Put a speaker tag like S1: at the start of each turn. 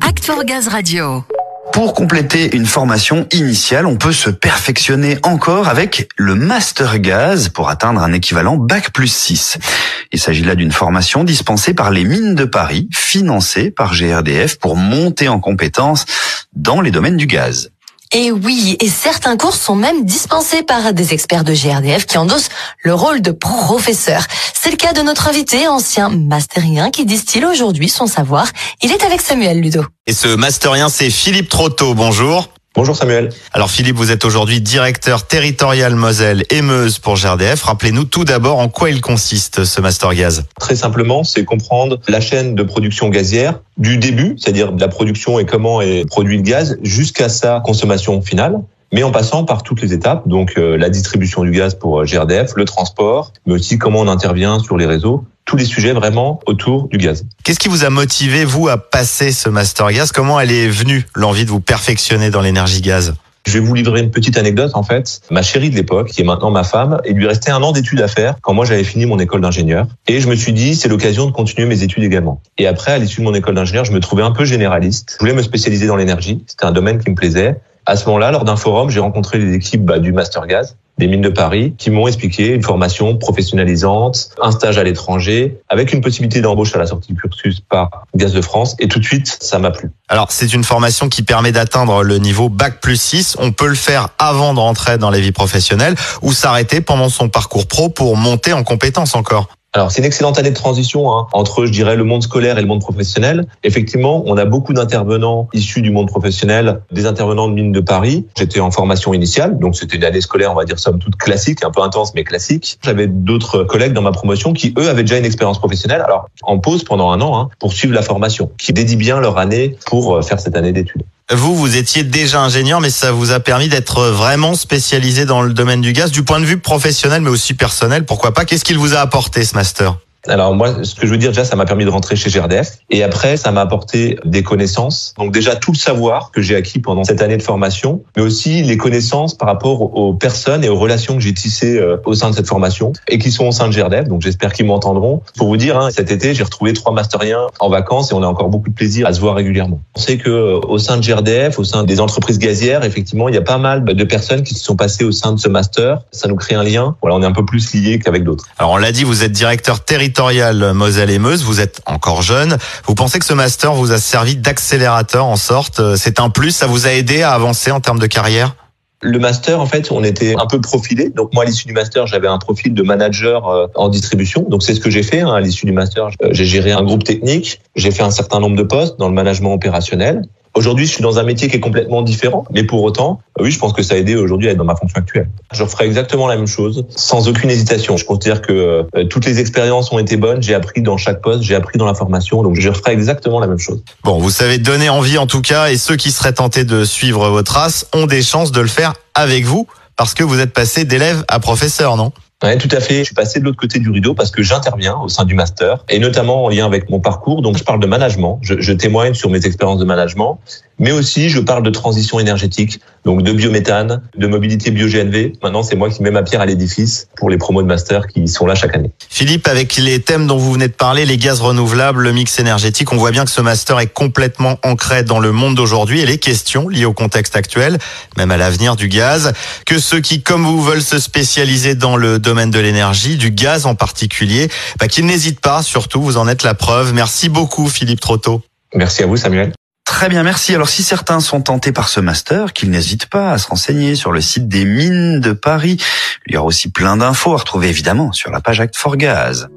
S1: Act for Gaz Radio.
S2: Pour compléter une formation initiale, on peut se perfectionner encore avec le Master Gaz pour atteindre un équivalent Bac plus 6. Il s'agit là d'une formation dispensée par les mines de Paris, financée par GRDF pour monter en compétences dans les domaines du gaz.
S3: Et oui, et certains cours sont même dispensés par des experts de GRDF qui endossent le rôle de professeur. C'est le cas de notre invité, ancien masterien, qui distille aujourd'hui son savoir. Il est avec Samuel Ludo.
S4: Et ce masterien, c'est Philippe Trotto. Bonjour.
S5: Bonjour Samuel.
S4: Alors Philippe, vous êtes aujourd'hui directeur territorial Moselle et Meuse pour GRDF. Rappelez-nous tout d'abord en quoi il consiste ce master gaz.
S5: Très simplement, c'est comprendre la chaîne de production gazière du début, c'est-à-dire de la production et comment est produit le gaz, jusqu'à sa consommation finale mais en passant par toutes les étapes, donc euh, la distribution du gaz pour euh, GRDF, le transport, mais aussi comment on intervient sur les réseaux, tous les sujets vraiment autour du gaz.
S4: Qu'est-ce qui vous a motivé, vous, à passer ce master gaz? Comment elle est venue, l'envie de vous perfectionner dans l'énergie gaz?
S5: Je vais vous livrer une petite anecdote en fait. Ma chérie de l'époque, qui est maintenant ma femme, il lui restait un an d'études à faire quand moi j'avais fini mon école d'ingénieur. Et je me suis dit, c'est l'occasion de continuer mes études également. Et après, à l'issue de mon école d'ingénieur, je me trouvais un peu généraliste. Je voulais me spécialiser dans l'énergie. C'était un domaine qui me plaisait. À ce moment-là, lors d'un forum, j'ai rencontré les équipes bah, du Master Gaz des mines de Paris qui m'ont expliqué une formation professionnalisante, un stage à l'étranger, avec une possibilité d'embauche à la sortie du cursus par Gaz de France. Et tout de suite, ça m'a plu.
S4: Alors, c'est une formation qui permet d'atteindre le niveau Bac plus 6. On peut le faire avant de rentrer dans la vie professionnelle ou s'arrêter pendant son parcours pro pour monter en compétences encore.
S5: Alors c'est une excellente année de transition hein, entre, je dirais, le monde scolaire et le monde professionnel. Effectivement, on a beaucoup d'intervenants issus du monde professionnel, des intervenants de mines de Paris. J'étais en formation initiale, donc c'était une année scolaire, on va dire somme toute classique, un peu intense mais classique. J'avais d'autres collègues dans ma promotion qui eux avaient déjà une expérience professionnelle, alors en pause pendant un an hein, pour suivre la formation, qui dédient bien leur année pour euh, faire cette année d'études.
S4: Vous, vous étiez déjà ingénieur, mais ça vous a permis d'être vraiment spécialisé dans le domaine du gaz, du point de vue professionnel, mais aussi personnel. Pourquoi pas? Qu'est-ce qu'il vous a apporté ce master?
S5: Alors moi, ce que je veux dire déjà, ça m'a permis de rentrer chez GRDF. Et après, ça m'a apporté des connaissances. Donc déjà tout le savoir que j'ai acquis pendant cette année de formation, mais aussi les connaissances par rapport aux personnes et aux relations que j'ai tissées euh, au sein de cette formation et qui sont au sein de GRDF. Donc j'espère qu'ils m'entendront. Pour vous dire, hein, cet été, j'ai retrouvé trois masteriens en vacances et on a encore beaucoup de plaisir à se voir régulièrement. On sait que euh, au sein de GRDF, au sein des entreprises gazières, effectivement, il y a pas mal de personnes qui se sont passées au sein de ce master. Ça nous crée un lien. Voilà, on est un peu plus liés qu'avec d'autres.
S4: Alors on l'a dit, vous êtes directeur territorial Moselle et Meuse, vous êtes encore jeune. Vous pensez que ce master vous a servi d'accélérateur en sorte euh, C'est un plus, ça vous a aidé à avancer en termes de carrière?
S5: Le master, en fait, on était un peu profilé. Donc moi, à l'issue du master, j'avais un profil de manager euh, en distribution. Donc c'est ce que j'ai fait. Hein. À l'issue du master, j'ai géré un groupe technique. J'ai fait un certain nombre de postes dans le management opérationnel. Aujourd'hui, je suis dans un métier qui est complètement différent, mais pour autant, oui, je pense que ça a aidé aujourd'hui à être dans ma fonction actuelle. Je referai exactement la même chose, sans aucune hésitation. Je considère que euh, toutes les expériences ont été bonnes, j'ai appris dans chaque poste, j'ai appris dans la formation, donc je referai exactement la même chose.
S4: Bon, vous savez donner envie en tout cas, et ceux qui seraient tentés de suivre vos traces ont des chances de le faire avec vous, parce que vous êtes passé d'élève à professeur, non?
S5: Ouais, tout à fait. Je suis passé de l'autre côté du rideau parce que j'interviens au sein du master et notamment en lien avec mon parcours. Donc, je parle de management. Je, je témoigne sur mes expériences de management mais aussi je parle de transition énergétique, donc de biométhane, de mobilité bio-GNV. Maintenant, c'est moi qui mets ma pierre à l'édifice pour les promos de master qui sont là chaque année.
S4: Philippe, avec les thèmes dont vous venez de parler, les gaz renouvelables, le mix énergétique, on voit bien que ce master est complètement ancré dans le monde d'aujourd'hui et les questions liées au contexte actuel, même à l'avenir du gaz, que ceux qui, comme vous, veulent se spécialiser dans le domaine de l'énergie, du gaz en particulier, bah, qu'ils n'hésitent pas, surtout, vous en êtes la preuve. Merci beaucoup, Philippe Trotto.
S5: Merci à vous, Samuel.
S2: Très bien, merci. Alors si certains sont tentés par ce master, qu'ils n'hésitent pas à se renseigner sur le site des mines de Paris. Il y aura aussi plein d'infos à retrouver évidemment sur la page Act for Gaz.